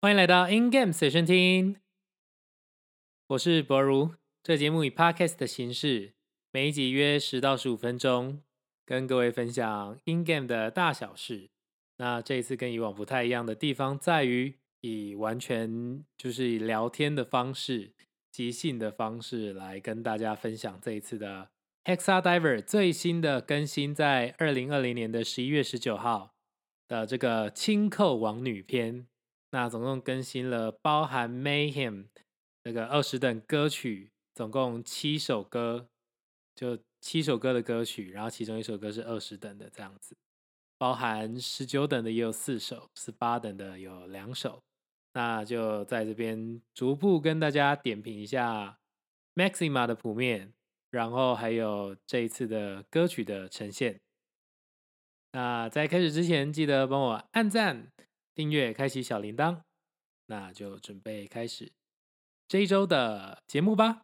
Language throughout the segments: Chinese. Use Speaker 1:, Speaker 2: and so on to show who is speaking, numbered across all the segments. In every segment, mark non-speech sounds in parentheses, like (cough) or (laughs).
Speaker 1: 欢迎来到 In Game 随身听，我是博如。这节目以 Podcast 的形式，每一集约十到十五分钟，跟各位分享 In Game 的大小事。那这一次跟以往不太一样的地方，在于以完全就是以聊天的方式、即兴的方式来跟大家分享这一次的 Hexa Diver 最新的更新，在二零二零年的十一月十九号的这个轻扣王女篇。那总共更新了包含 Mayhem 那个二十等歌曲，总共七首歌，就七首歌的歌曲，然后其中一首歌是二十等的这样子，包含十九等的也有四首，十八等的有两首。那就在这边逐步跟大家点评一下 Maxima 的谱面，然后还有这一次的歌曲的呈现。那在开始之前，记得帮我按赞。订阅，开启小铃铛，那就准备开始这一周的节目吧。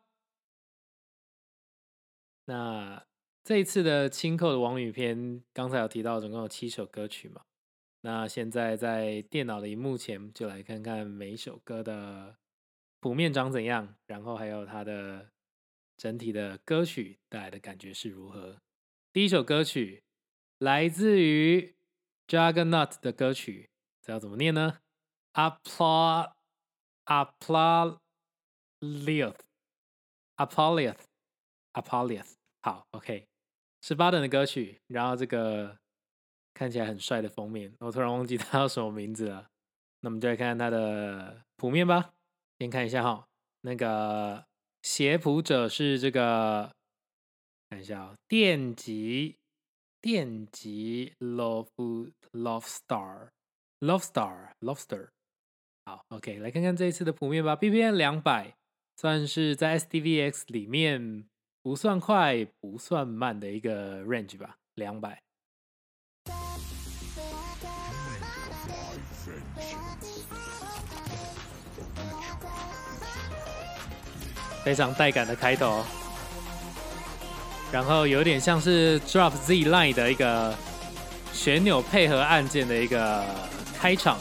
Speaker 1: 那这一次的轻扣的王语篇，刚才有提到，总共有七首歌曲嘛？那现在在电脑的荧幕前，就来看看每一首歌的谱面长怎样，然后还有它的整体的歌曲带来的感觉是如何。第一首歌曲来自于 Juggernaut 的歌曲。这要怎么念呢？Applaud, applaudieth, applaudieth, applaudieth。好，OK，十八等的歌曲，然后这个看起来很帅的封面，我突然忘记 (laughs) 它叫什么名字了。那我们就来看看它的谱面吧。先看一下哈，那个写谱者是这个，看一下啊，电极，电极，Love, Love Star。Love Star, Lobster，好，OK，来看看这一次的谱面吧。BPM 两百，算是在 SDVX 里面不算快、不算慢的一个 range 吧，两百。非常带感的开头，然后有点像是 Drop Z Line 的一个旋钮配合按键的一个。开场，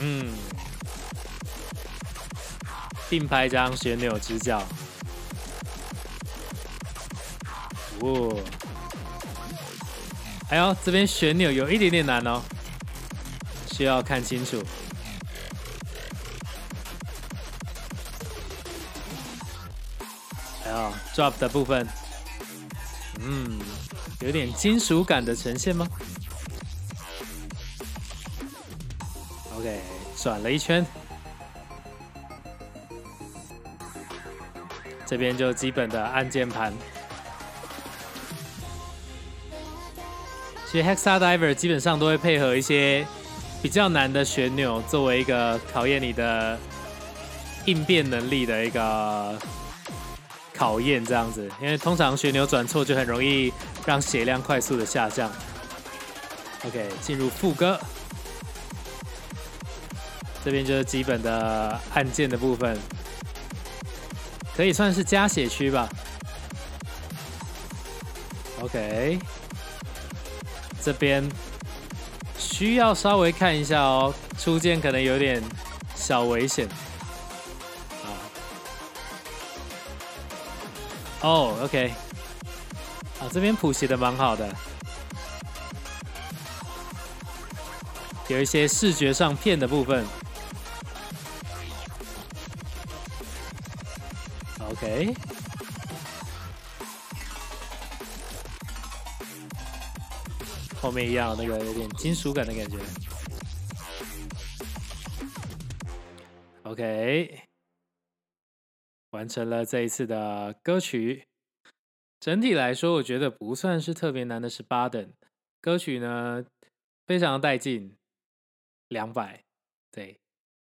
Speaker 1: 嗯，并拍一张旋钮支教，哦，还有这边旋钮有一点点难哦，需要看清楚，还有 drop 的部分，嗯。有点金属感的呈现吗？转了一圈，这边就基本的按键盘。其实 Hexa Diver 基本上都会配合一些比较难的旋钮，作为一个考验你的应变能力的一个考验，这样子。因为通常旋钮转错就很容易。让血量快速的下降。OK，进入副歌，这边就是基本的按键的部分，可以算是加血区吧。OK，这边需要稍微看一下哦，初见可能有点小危险。哦，OK。啊，这边谱写的蛮好的，有一些视觉上骗的部分。OK，后面一样那个有点金属感的感觉。OK，完成了这一次的歌曲。整体来说，我觉得不算是特别难的十八等歌曲呢，非常带劲，两百，对，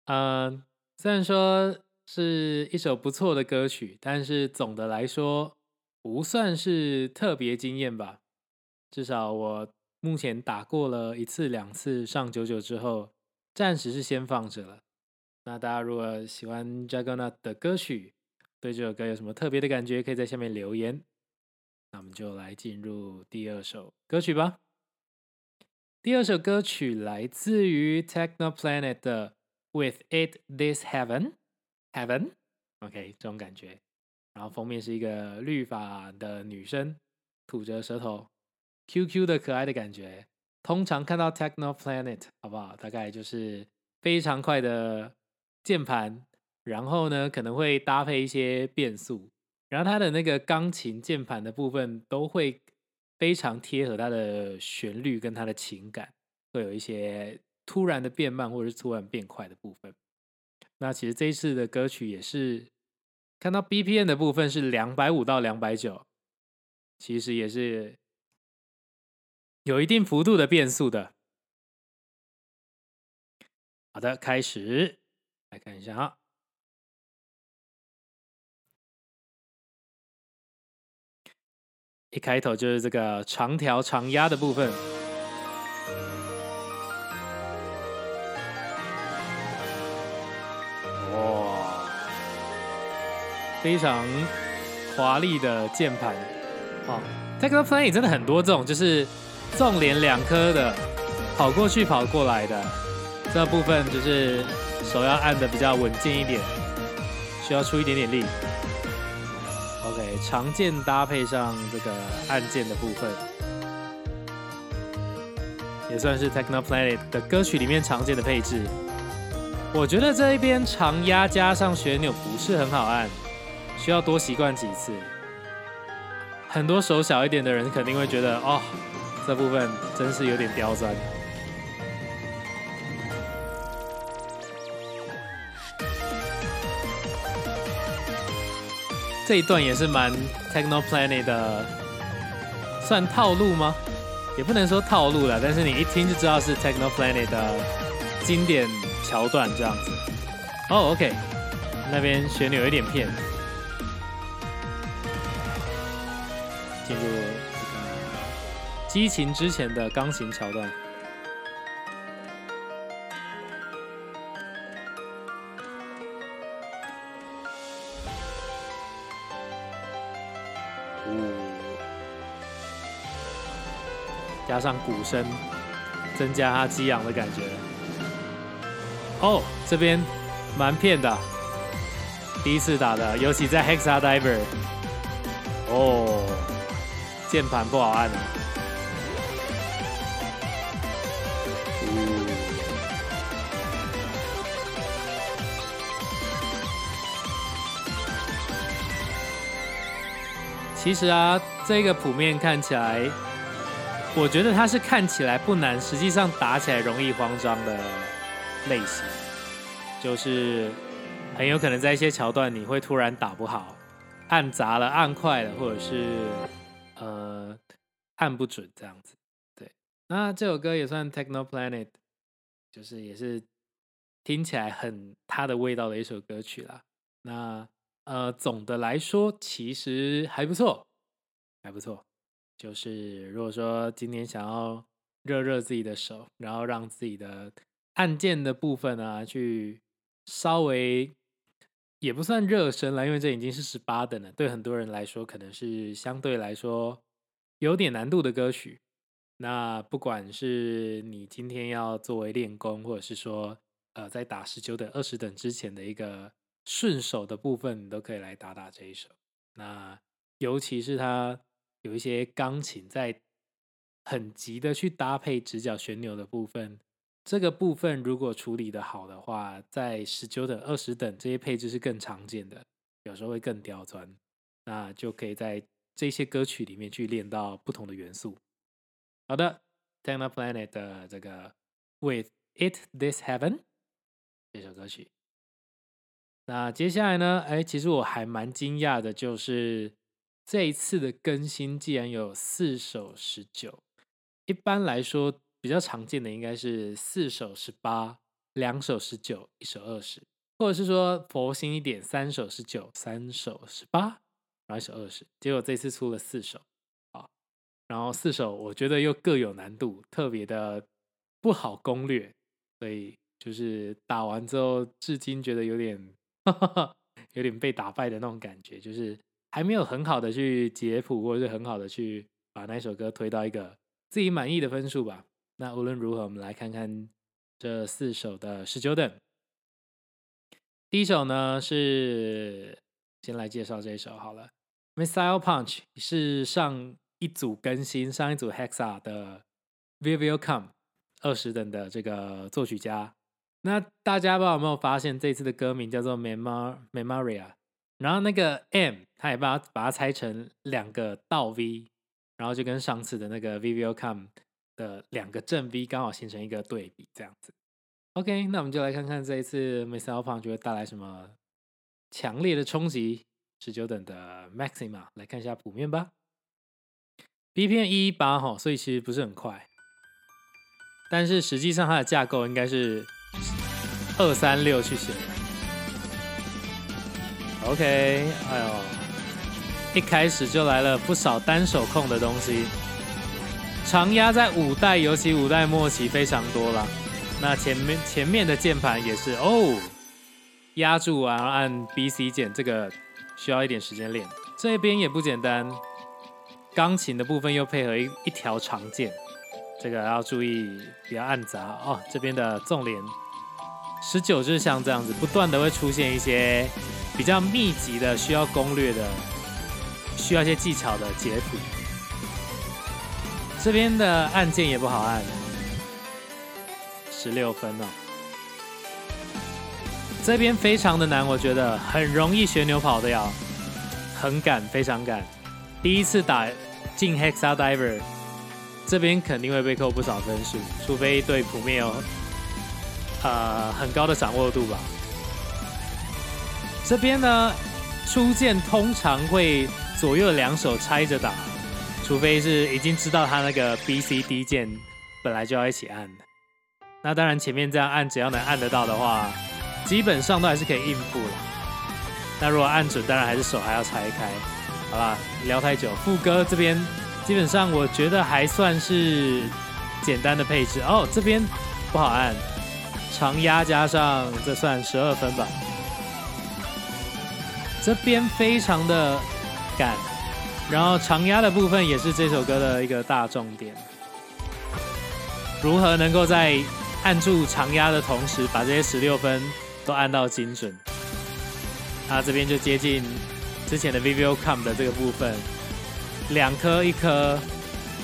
Speaker 1: 嗯，虽然说是一首不错的歌曲，但是总的来说不算是特别惊艳吧。至少我目前打过了一次两次上九九之后，暂时是先放着了。那大家如果喜欢 j a g g n a 的歌曲，对这首歌有什么特别的感觉，可以在下面留言。那我们就来进入第二首歌曲吧。第二首歌曲来自于 Techno Planet 的 With It This Heaven Heaven OK 这种感觉，然后封面是一个绿发的女生吐着舌头，QQ 的可爱的感觉。通常看到 Techno Planet 好不好？大概就是非常快的键盘，然后呢可能会搭配一些变速，然后它的那个钢琴键盘的部分都会非常贴合它的旋律跟它的情感，会有一些突然的变慢或者是突然变快的部分。那其实这一次的歌曲也是看到 BPM 的部分是两百五到两百九，其实也是。有一定幅度的变速的。好的，开始来看一下啊。一开头就是这个长条长压的部分，非常华丽的键盘哦。Techno Play 真的很多这种，就是。纵连两颗的，跑过去跑过来的这部分，就是手要按的比较稳健一点，需要出一点点力。OK，常见搭配上这个按键的部分，也算是 Techno Planet 的歌曲里面常见的配置。我觉得这一边长压加上旋钮不是很好按，需要多习惯几次。很多手小一点的人肯定会觉得哦。这部分真是有点刁钻。这一段也是蛮 Techno Planet 的，算套路吗？也不能说套路了，但是你一听就知道是 Techno Planet 的经典桥段这样子。哦，OK，那边旋钮有点偏，进入。激情之前的钢琴桥段，加上鼓声，增加它激昂的感觉。哦，这边蛮骗的，第一次打的，尤其在 Hexa Diver。哦，键盘不好按啊。其实啊，这个谱面看起来，我觉得它是看起来不难，实际上打起来容易慌张的类型，就是很有可能在一些桥段你会突然打不好，按砸了、按快了，或者是按不准这样子。对，那这首歌也算 Techno Planet，就是也是听起来很它的味道的一首歌曲啦。那。呃，总的来说其实还不错，还不错。就是如果说今天想要热热自己的手，然后让自己的按键的部分啊，去稍微也不算热身了，因为这已经是十八等了。对很多人来说，可能是相对来说有点难度的歌曲。那不管是你今天要作为练功，或者是说呃，在打十九等、二十等之前的一个。顺手的部分，你都可以来打打这一首。那尤其是它有一些钢琴在很急的去搭配直角旋钮的部分，这个部分如果处理的好的话，在十九等、二十等这些配置是更常见的，有时候会更刁钻。那就可以在这些歌曲里面去练到不同的元素。好的，Techno Planet 的这个 With It This Heaven 这首歌曲。那接下来呢？哎，其实我还蛮惊讶的，就是这一次的更新竟然有四首十九。一般来说，比较常见的应该是四首十八，两首十九，一首二十，或者是说佛心一点，三首十九，三首十八，然后一首二十。结果这次出了四首啊，然后四首我觉得又各有难度，特别的不好攻略，所以就是打完之后，至今觉得有点。(laughs) 有点被打败的那种感觉，就是还没有很好的去解谱，或者是很好的去把那首歌推到一个自己满意的分数吧。那无论如何，我们来看看这四首的十九等。第一首呢是先来介绍这一首好了，《Missile Punch》是上一组更新上一组 Hexa 的 Vivio Come 二十等的这个作曲家。那大家不知道有没有发现，这次的歌名叫做 Memor Memoria，然后那个 M 他也把它把它拆成两个倒 V，然后就跟上次的那个 Vivio Come 的两个正 V 刚好形成一个对比，这样子。OK，那我们就来看看这一次 Missile Punch 会带来什么强烈的冲击。十九等的 Maxima，来看一下谱面吧。B 片一一八哈，所以其实不是很快，但是实际上它的架构应该是二三六去写的。OK，哎呦，一开始就来了不少单手控的东西，长压在五代，尤其五代末期非常多了。那前面前面的键盘也是哦，压住啊，按 B C 键，这个。需要一点时间练，这边也不简单。钢琴的部分又配合一一条长键，这个要注意，不要按砸哦。这边的纵连十九就是像这样子，不断的会出现一些比较密集的、需要攻略的、需要一些技巧的截图。这边的按键也不好按，十六分哦。这边非常的难，我觉得很容易学牛跑的呀，很赶，非常赶。第一次打进 Hexa Diver，这边肯定会被扣不少分数，除非对谱面有呃很高的掌握度吧。这边呢，初见通常会左右两手拆着打，除非是已经知道他那个 B C D 键本来就要一起按的。那当然前面这样按，只要能按得到的话。基本上都还是可以应付了。那如果按准，当然还是手还要拆开。好吧，聊太久。副歌这边基本上我觉得还算是简单的配置哦。这边不好按，长压加上这算十二分吧。这边非常的赶，然后长压的部分也是这首歌的一个大重点。如何能够在按住长压的同时，把这些十六分。都按到精准，它这边就接近之前的 Vivio Com 的这个部分，两颗一颗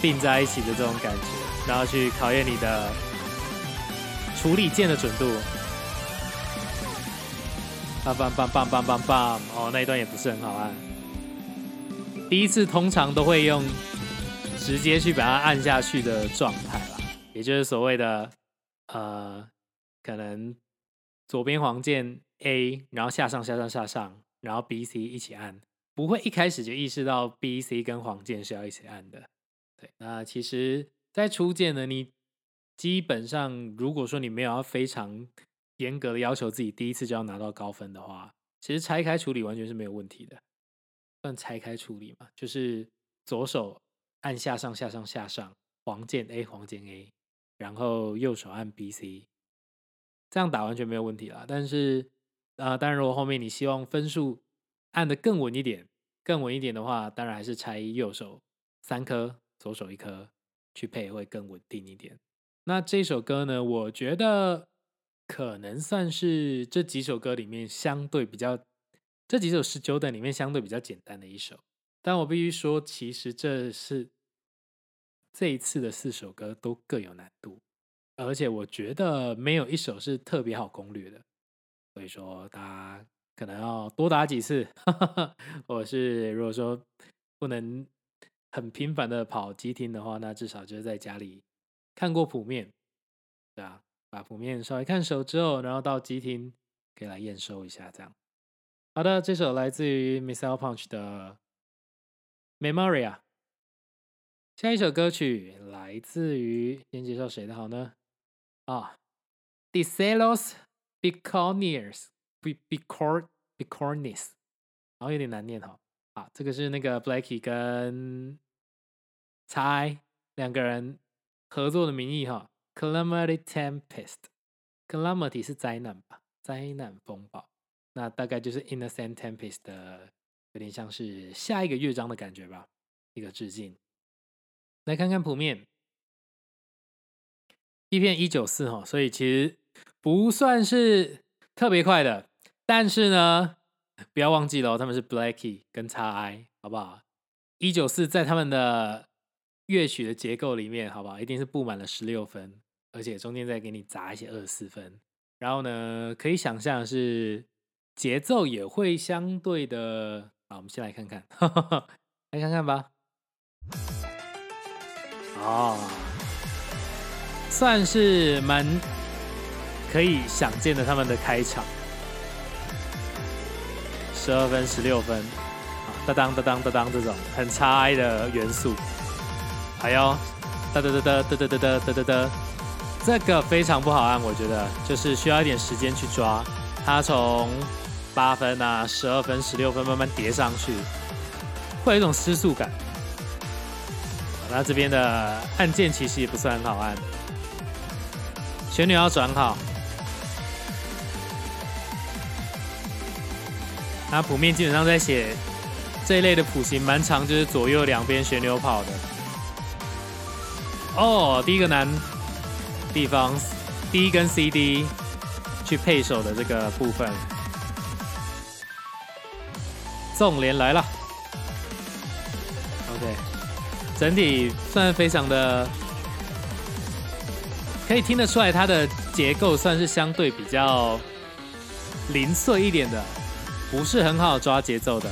Speaker 1: 并在一起的这种感觉，然后去考验你的处理键的准度。棒棒棒棒棒棒棒！哦，那一段也不是很好按。第一次通常都会用直接去把它按下去的状态啦，也就是所谓的呃，可能。左边黄键 A，然后下上下上下上，然后 B C 一起按，不会一开始就意识到 B C 跟黄键是要一起按的。对，那其实，在初键呢，你基本上如果说你没有要非常严格的要求自己第一次就要拿到高分的话，其实拆开处理完全是没有问题的。算拆开处理嘛，就是左手按下上下上下上黄键 A 黄键 A，然后右手按 B C。这样打完全没有问题啦，但是，啊，当然如果后面你希望分数按的更稳一点，更稳一点的话，当然还是拆右手三颗，左手一颗去配会更稳定一点。那这首歌呢，我觉得可能算是这几首歌里面相对比较，这几首十九等里面相对比较简单的一首。但我必须说，其实这是这一次的四首歌都各有难度。而且我觉得没有一首是特别好攻略的，所以说大家可能要多打几次，或者是如果说不能很频繁的跑机听的话，那至少就是在家里看过谱面，对啊，把谱面稍微看熟之后，然后到机听可以来验收一下，这样。好的，这首来自于 Missile Punch 的 Memoria，下一首歌曲来自于先介绍谁的好呢？啊，Dicelos Bicorniers，Bicor，Bicornis，然后有点难念哈。啊，这个是那个 Blackie 跟 Ty 两个人合作的名义哈。Calamity Tempest，Calamity 是灾难吧？灾难风暴，那大概就是 Innocent Tempest 的，有点像是下一个乐章的感觉吧，一个致敬。来看看谱面。一片一九四哈，所以其实不算是特别快的。但是呢，不要忘记了，他们是 Blackie 跟 x I，好不好？一九四在他们的乐曲的结构里面，好不好？一定是布满了十六分，而且中间再给你砸一些二十四分。然后呢，可以想象是节奏也会相对的。好，我们先来看看，(laughs) 来看看吧。哦，算是蛮可以想见的，他们的开场，十二分、十六分，啊，哒当哒当哒当这种很差的元素，还有哒哒哒哒哒哒哒哒哒哒，这个非常不好按，我觉得就是需要一点时间去抓，它从八分啊、十二分、十六分慢慢叠上去，会有一种失速感。那这边的按键其实也不算很好按，旋钮要转好。那谱面基本上在写这一类的谱型，蛮长，就是左右两边旋钮跑的。哦，第一个难地方，D 跟 CD 去配手的这个部分，纵连来了。OK。整体算非常的，可以听得出来，它的结构算是相对比较零碎一点的，不是很好抓节奏的。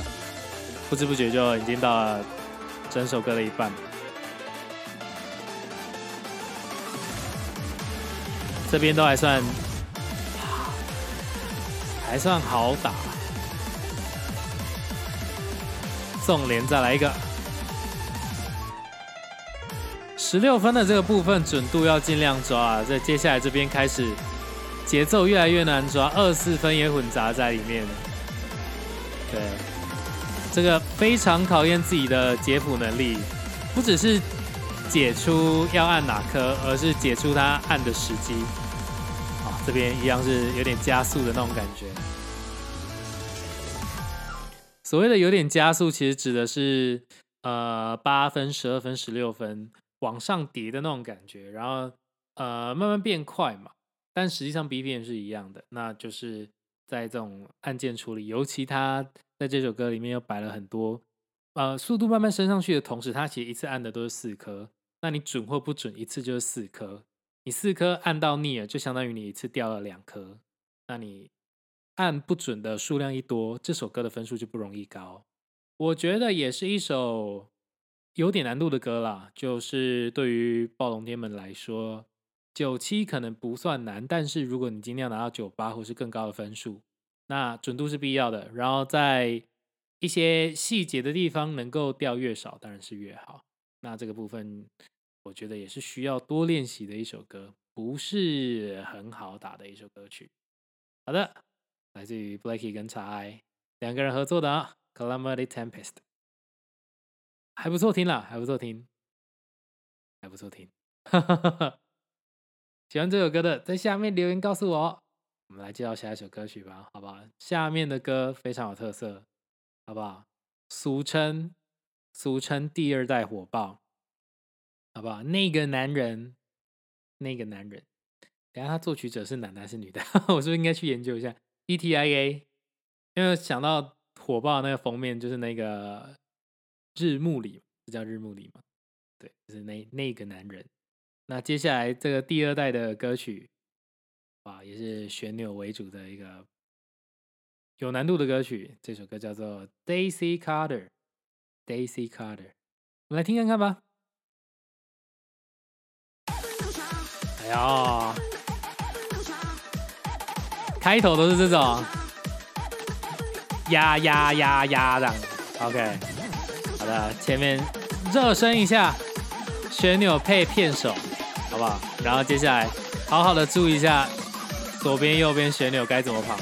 Speaker 1: 不知不觉就已经到了整首歌的一半，这边都还算还算好打，纵连再来一个。十六分的这个部分准度要尽量抓啊，在接下来这边开始节奏越来越难抓，二四分也混杂在里面。对，这个非常考验自己的解谱能力，不只是解出要按哪颗，而是解出它按的时机。啊，这边一样是有点加速的那种感觉。所谓的有点加速，其实指的是呃八分、十二分、十六分。往上叠的那种感觉，然后呃慢慢变快嘛，但实际上 B P M 是一样的，那就是在这种按键处理，尤其它在这首歌里面又摆了很多，呃速度慢慢升上去的同时，它其实一次按的都是四颗，那你准或不准一次就是四颗，你四颗按到腻了，就相当于你一次掉了两颗，那你按不准的数量一多，这首歌的分数就不容易高，我觉得也是一首。有点难度的歌啦，就是对于暴龙天门来说，九七可能不算难，但是如果你今天要拿到九八或是更高的分数，那准度是必要的。然后在一些细节的地方能够掉越少，当然是越好。那这个部分，我觉得也是需要多练习的一首歌，不是很好打的一首歌曲。好的，来自于 Blackie 跟 x I 两个人合作的啊，《Calamity Tempest》。还不错听啦，还不错听，还不错听。(laughs) 喜欢这首歌的，在下面留言告诉我。我们来介绍下一首歌曲吧，好不好？下面的歌非常有特色，好不好？俗称俗称第二代火爆，好不好？那个男人，那个男人，等下他作曲者是男的还是女的？(laughs) 我是不是应该去研究一下？E.T.I.A. 因为想到火爆那个封面就是那个。日暮里，这叫日暮里吗？对，就是那那个男人。那接下来这个第二代的歌曲，哇，也是旋钮为主的一个有难度的歌曲。这首歌叫做《Daisy Carter》，Daisy Carter，我们来听看看吧。哎呀，开头都是这种呀呀呀呀的，OK。呃，前面热身一下，旋钮配片手，好不好？然后接下来好好的注意一下左边、右边旋钮该怎么跑。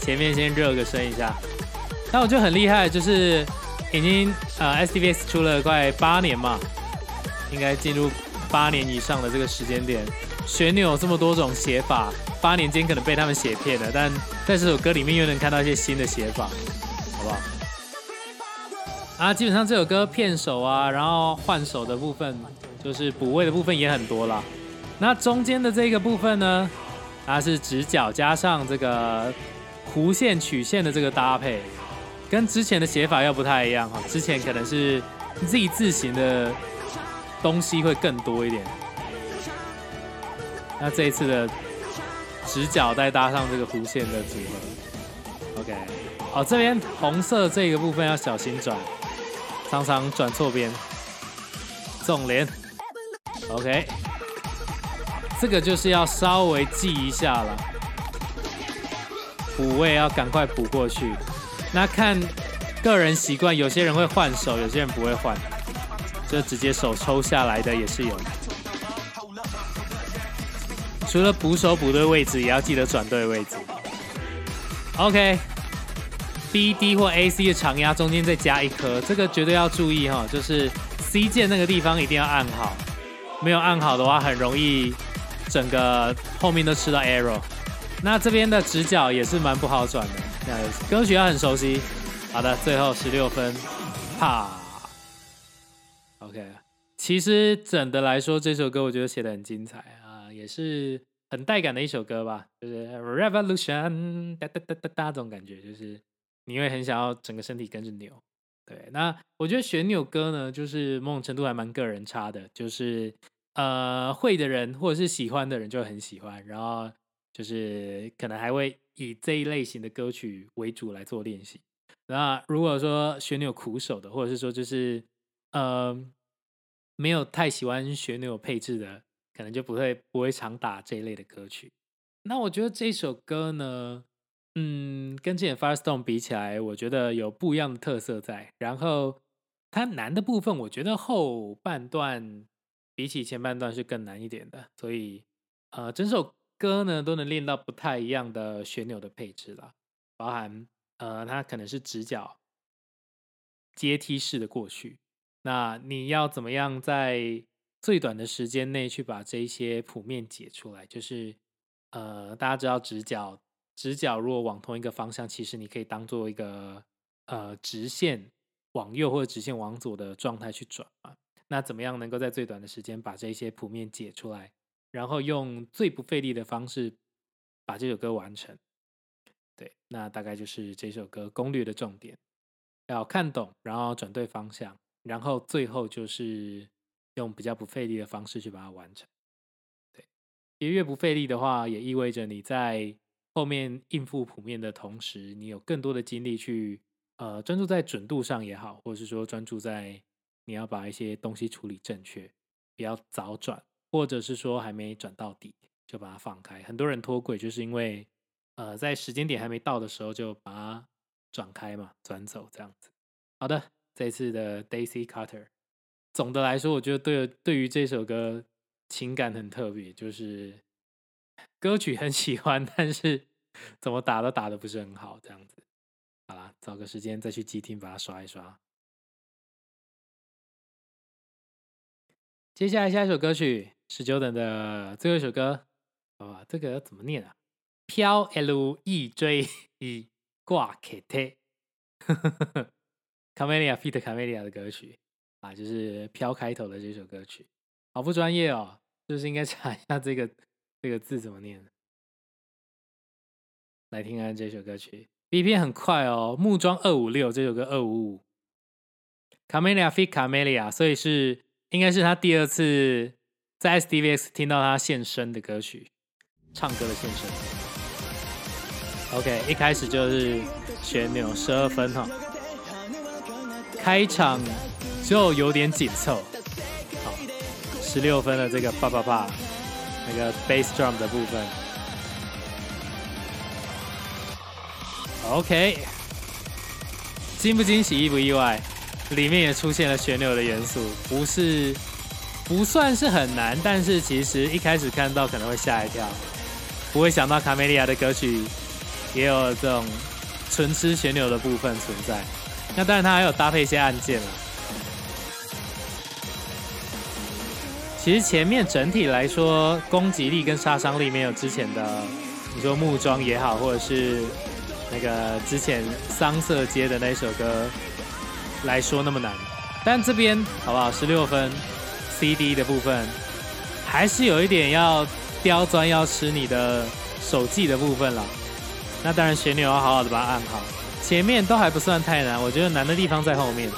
Speaker 1: 前面先热个身一下。那我就很厉害，就是已经呃 S D V S 出了快八年嘛，应该进入八年以上的这个时间点，旋钮这么多种写法，八年间可能被他们写骗了，但在这首歌里面又能看到一些新的写法，好不好？啊，基本上这首歌片手啊，然后换手的部分，就是补位的部分也很多啦。那中间的这个部分呢，它是直角加上这个弧线曲线的这个搭配，跟之前的写法又不太一样哈。之前可能是 Z 字形的东西会更多一点，那这一次的直角再搭上这个弧线的组合，OK。哦，这边红色这个部分要小心转，常常转错边，重连，OK。这个就是要稍微记一下了，补位要赶快补过去。那看个人习惯，有些人会换手，有些人不会换，就直接手抽下来的也是有。除了补手补对位置，也要记得转对位置。OK B D 或 A C 的长压中间再加一颗，这个绝对要注意哈，就是 C 键那个地方一定要按好，没有按好的话很容易。整个后面都吃到 arrow，那这边的直角也是蛮不好转的。那歌曲要很熟悉。好的，最后十六分，啪。OK，其实整的来说，这首歌我觉得写的很精彩啊，也是很带感的一首歌吧，就是 revolution 哒哒哒哒哒这种感觉，就是你会很想要整个身体跟着扭。对，那我觉得旋扭歌呢，就是某种程度还蛮个人差的，就是。呃，会的人或者是喜欢的人就很喜欢，然后就是可能还会以这一类型的歌曲为主来做练习。那如果说旋钮苦手的，或者是说就是呃没有太喜欢旋钮配置的，可能就不会不会常打这一类的歌曲。那我觉得这首歌呢，嗯，跟之前 Firestone 比起来，我觉得有不一样的特色在。然后它难的部分，我觉得后半段。比起前半段是更难一点的，所以呃，整首歌呢都能练到不太一样的旋钮的配置了，包含呃，它可能是直角阶梯式的过去，那你要怎么样在最短的时间内去把这一些谱面解出来？就是呃，大家知道直角，直角如果往同一个方向，其实你可以当做一个呃直线往右或者直线往左的状态去转嘛。那怎么样能够在最短的时间把这些谱面解出来，然后用最不费力的方式把这首歌完成？对，那大概就是这首歌攻略的重点，要看懂，然后转对方向，然后最后就是用比较不费力的方式去把它完成。对，也越不费力的话，也意味着你在后面应付谱面的同时，你有更多的精力去呃专注在准度上也好，或者是说专注在。你要把一些东西处理正确，不要早转，或者是说还没转到底就把它放开。很多人脱轨就是因为，呃，在时间点还没到的时候就把它转开嘛，转走这样子。好的，这次的 Daisy Carter，总的来说，我觉得对对于这首歌情感很特别，就是歌曲很喜欢，(laughs) 但是怎么打都打的不是很好这样子。好啦，找个时间再去机厅把它刷一刷。接下来下一首歌曲十九等的最后一首歌，啊，这个怎么念啊？飘 L E J E 挂 K T，卡梅利亚 feat 卡梅利亚的歌曲啊，就是飘开头的这首歌曲，好不专业哦，就是应该查一下这个这个字怎么念。来听看这首歌曲，B 片很快哦，木桩二五六这首歌二五五，卡梅利亚 feat 卡梅利亚，所以是。应该是他第二次在 SDVX 听到他现身的歌曲，唱歌的现身。OK，一开始就是旋钮十二分哈，开场就有点紧凑。好，十六分的这个啪啪啪，那个 bass drum 的部分。OK，惊不惊喜，意不意外？里面也出现了旋钮的元素，不是不算是很难，但是其实一开始看到可能会吓一跳，不会想到卡梅利亚的歌曲也有这种纯吃旋钮的部分存在。那当然，它还有搭配一些按键了。其实前面整体来说，攻击力跟杀伤力没有之前的，你说木桩也好，或者是那个之前桑色街的那首歌。来说那么难，但这边好不好？十六分，CD 的部分还是有一点要刁钻，要吃你的手技的部分了。那当然，旋钮要好好的把它按好。前面都还不算太难，我觉得难的地方在后面。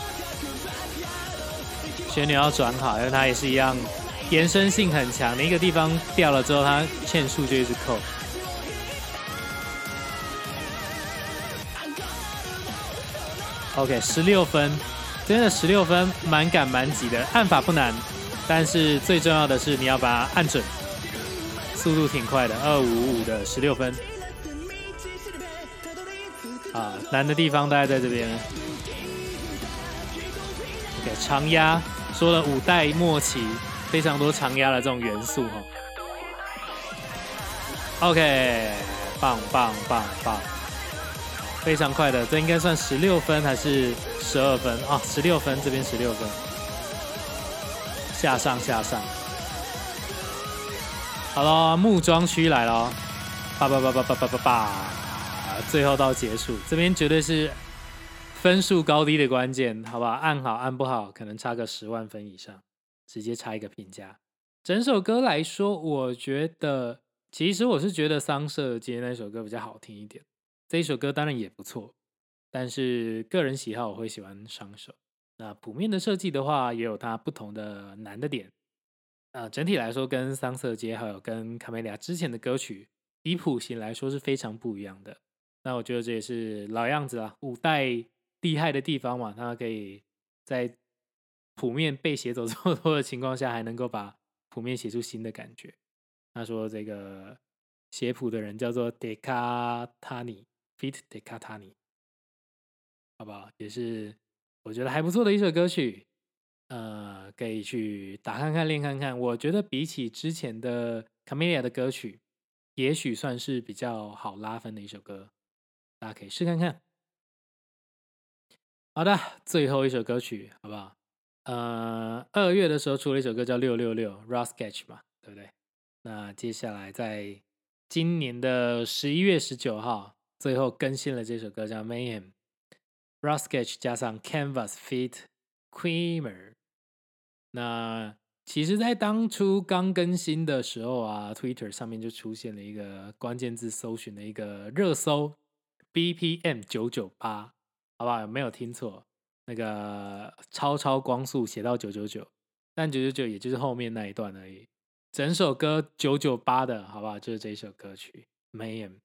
Speaker 1: 旋钮要转好，因为它也是一样，延伸性很强。你一个地方掉了之后，它欠数就一直扣。OK，十六分，真的十六分，蛮赶蛮急的。按法不难，但是最重要的是你要把它按准，速度挺快的，二五五的十六分。啊，难的地方大概在这边。OK，长压说了五代末期非常多长压的这种元素哈。OK，棒棒棒棒，非常快的，这应该算十六分还是十二分啊？十六分，这边十六分，下上下上。好了，木桩区来了，叭叭叭叭叭叭叭叭。最后到结束，这边绝对是分数高低的关键，好吧？按好按不好，可能差个十万分以上，直接差一个评价。整首歌来说，我觉得其实我是觉得桑舍街那首歌比较好听一点。这一首歌当然也不错，但是个人喜好我会喜欢上手。那谱面的设计的话，也有它不同的难的点。呃，整体来说跟桑色街还有跟卡梅利亚之前的歌曲，以谱型来说是非常不一样的。那我觉得这也是老样子啊，五代厉害的地方嘛，他可以在谱面被写走 (laughs) 这么多的情况下，还能够把谱面写出新的感觉。他说这个写谱的人叫做 Dekatani，Fit Dekatani，好不好？也是我觉得还不错的一首歌曲，呃，可以去打看看练看看。我觉得比起之前的 Camelia 的歌曲，也许算是比较好拉分的一首歌。大家可以试看看。好的，最后一首歌曲，好不好？呃，二月的时候出了一首歌叫《六六六》，Raw Sketch 嘛，对不对？那接下来在今年的十一月十九号，最后更新了这首歌叫《Mayhem》，Ross Sketch 加上 Canvas Feat. Creamer。那其实，在当初刚更新的时候啊，Twitter 上面就出现了一个关键字搜寻的一个热搜。BPM 九九八，好不好？没有听错，那个超超光速写到九九九，但九九九也就是后面那一段而已。整首歌九九八的，好不好？就是这一首歌曲 Mayhem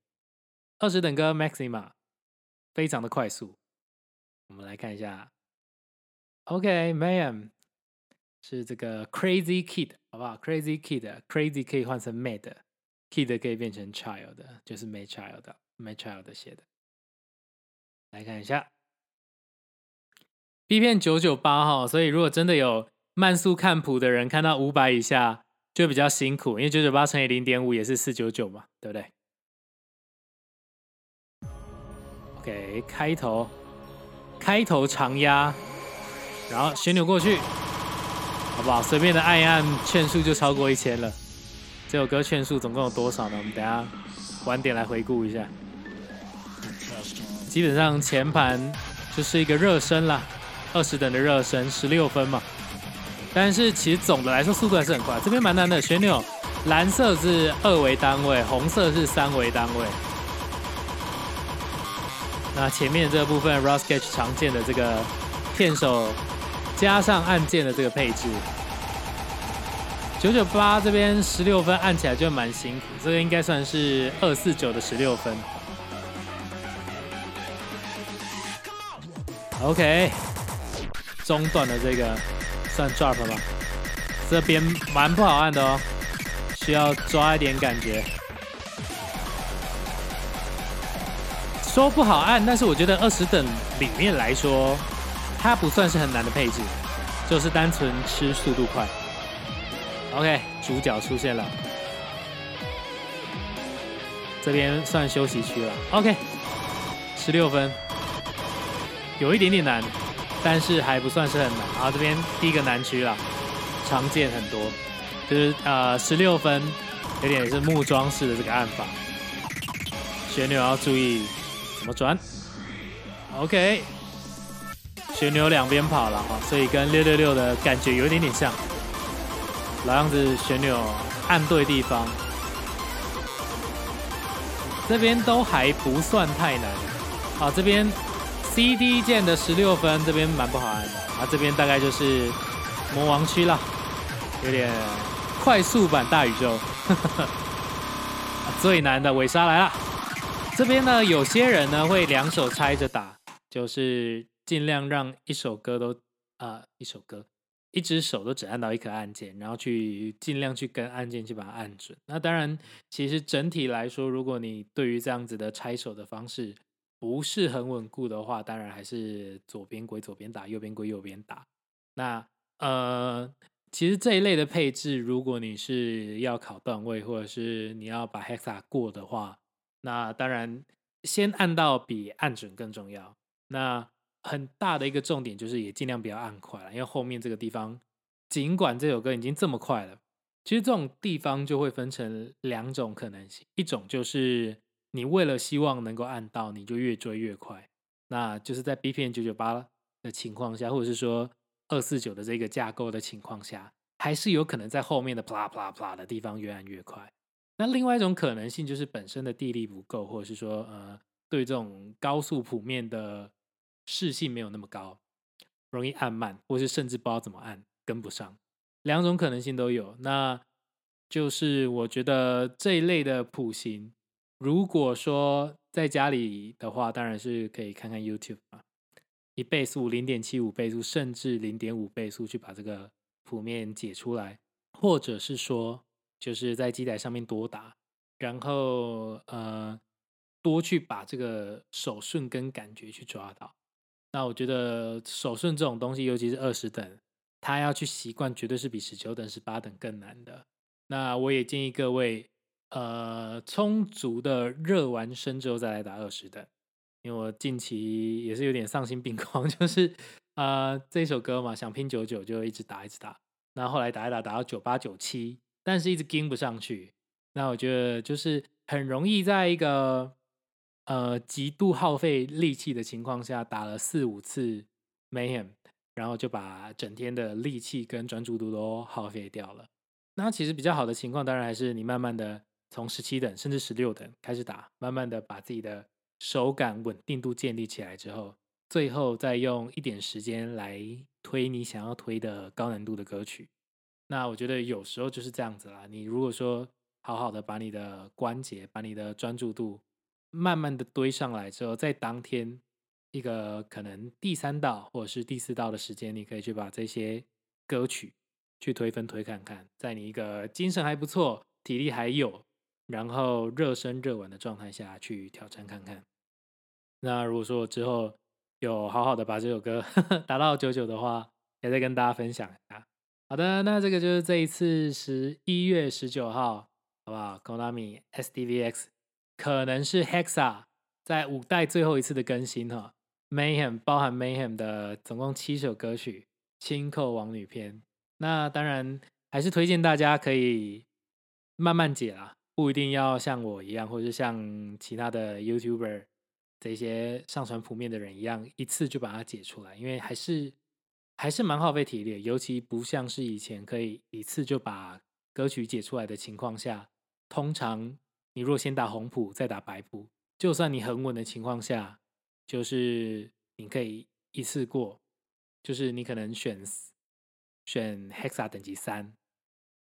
Speaker 1: 二十等歌 Maxima，非常的快速。我们来看一下，OK Mayhem 是这个 Crazy Kid，好不好？Crazy Kid，Crazy 可以换成 Mad，Kid 可以变成 Child，就是 Mad Child，Mad Child 写的。来看一下，B 片九九八哈，所以如果真的有慢速看谱的人，看到五百以下就比较辛苦，因为九九八乘以零点五也是四九九嘛，对不对？OK，开头开头长压，然后旋钮过去，好不好？随便的按一按，券数就超过一千了。这首歌券数总共有多少呢？我们等下晚点来回顾一下。基本上前盘就是一个热身啦，二十等的热身，十六分嘛。但是其实总的来说速度还是很快。这边蛮难的，旋钮蓝色是二维单位，红色是三维单位。那前面这个部分 r o s k e t c h 常见的这个片手加上按键的这个配置，九九八这边十六分按起来就蛮辛苦，这个应该算是二四九的十六分。OK，中段的这个算 drop 吧？这边蛮不好按的哦，需要抓一点感觉。说不好按，但是我觉得二十等里面来说，它不算是很难的配置，就是单纯吃速度快。OK，主角出现了，这边算休息区了。OK，十六分。有一点点难，但是还不算是很难啊。这边第一个难区了，常见很多，就是呃十六分，有点是木桩式的这个按法，旋钮要注意怎么转。OK，旋钮两边跑了哈，所以跟六六六的感觉有一点点像。老样子，旋钮按对地方，这边都还不算太难。好，这边 C D 键的十六分，这边蛮不好按的。啊，这边大概就是魔王区了，有点快速版大宇宙。(laughs) 最难的尾杀来了，这边呢，有些人呢会两手拆着打，就是尽量让一首歌都啊一首歌。一只手都只按到一颗按键，然后去尽量去跟按键去把它按准。那当然，其实整体来说，如果你对于这样子的拆手的方式不是很稳固的话，当然还是左边归左边打，右边归右边打。那呃，其实这一类的配置，如果你是要考段位，或者是你要把 hexa 过的话，那当然先按到比按准更重要。那很大的一个重点就是，也尽量不要按快了，因为后面这个地方，尽管这首歌已经这么快了，其实这种地方就会分成两种可能性，一种就是你为了希望能够按到，你就越追越快，那就是在 B P M 九九八的情况下，或者是说二四九的这个架构的情况下，还是有可能在后面的啪啪啪的地方越按越快。那另外一种可能性就是本身的地力不够，或者是说呃，对这种高速谱面的。视性没有那么高，容易按慢，或是甚至不知道怎么按，跟不上，两种可能性都有。那就是我觉得这一类的谱型，如果说在家里的话，当然是可以看看 YouTube 啊，一倍速、零点七五倍速，甚至零点五倍速去把这个谱面解出来，或者是说就是在机台上面多打，然后呃多去把这个手顺跟感觉去抓到。那我觉得手顺这种东西，尤其是二十等，他要去习惯，绝对是比十九等、十八等更难的。那我也建议各位，呃，充足的热完身之后再来打二十等，因为我近期也是有点丧心病狂，(laughs) 就是啊这首歌嘛，想拼九九就一直打一直打，那后来打一打打到九八九七，但是一直跟不上去。那我觉得就是很容易在一个。呃，极度耗费力气的情况下，打了四五次 mayhem，然后就把整天的力气跟专注度都耗费掉了。那其实比较好的情况，当然还是你慢慢的从十七等甚至十六等开始打，慢慢的把自己的手感稳定度建立起来之后，最后再用一点时间来推你想要推的高难度的歌曲。那我觉得有时候就是这样子啦。你如果说好好的把你的关节，把你的专注度。慢慢的堆上来之后，在当天一个可能第三道或者是第四道的时间，你可以去把这些歌曲去推分推看看，在你一个精神还不错、体力还有，然后热身热完的状态下去挑战看看。那如果说我之后有好好的把这首歌 (laughs) 打到九九的话，也再跟大家分享一下。好的，那这个就是这一次十一月十九号，好不好？Konami SDVX。可能是 Hexa 在五代最后一次的更新哈，Mayhem 包含 Mayhem 的总共七首歌曲，轻扣王女篇。那当然还是推荐大家可以慢慢解啦，不一定要像我一样，或者是像其他的 YouTuber 这些上传谱面的人一样，一次就把它解出来，因为还是还是蛮耗费体力，尤其不像是以前可以一次就把歌曲解出来的情况下，通常。你若先打红谱，再打白谱，就算你很稳的情况下，就是你可以一次过，就是你可能选选 hexa 等级三，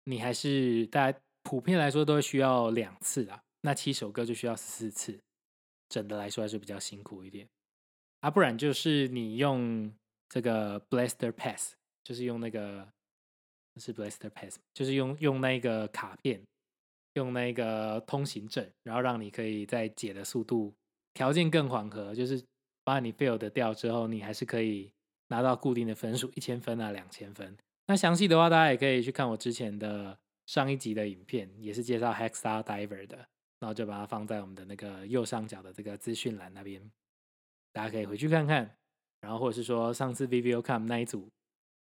Speaker 1: 你还是大家普遍来说都需要两次啊。那七首歌就需要四次，整的来说还是比较辛苦一点啊。不然就是你用这个 blaster pass，就是用那个是 blaster pass，就是用用那个卡片。用那个通行证，然后让你可以在解的速度条件更缓和，就是把你 fail 的掉之后，你还是可以拿到固定的分数，一千分啊，两千分。那详细的话，大家也可以去看我之前的上一集的影片，也是介绍 Hexa Diver 的，然后就把它放在我们的那个右上角的这个资讯栏那边，大家可以回去看看。然后或者是说上次 VVOCOM 那一组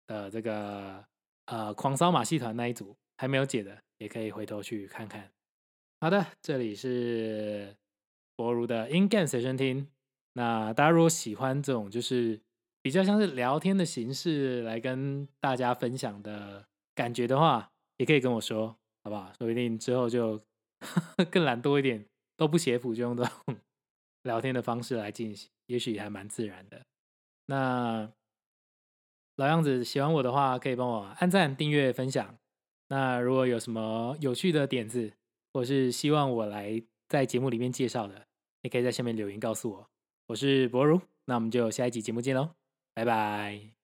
Speaker 1: 的这个呃狂骚马戏团那一组还没有解的。也可以回头去看看。好的，这里是博如的 In Game 随身听。那大家如果喜欢这种就是比较像是聊天的形式来跟大家分享的感觉的话，也可以跟我说，好不好？说不定之后就 (laughs) 更懒惰一点，都不写谱，就用这种 (laughs) 聊天的方式来进行，也许还蛮自然的。那老样子，喜欢我的话，可以帮我按赞、订阅、分享。那如果有什么有趣的点子，或是希望我来在节目里面介绍的，也可以在下面留言告诉我。我是博如，那我们就下一集节目见喽，拜拜。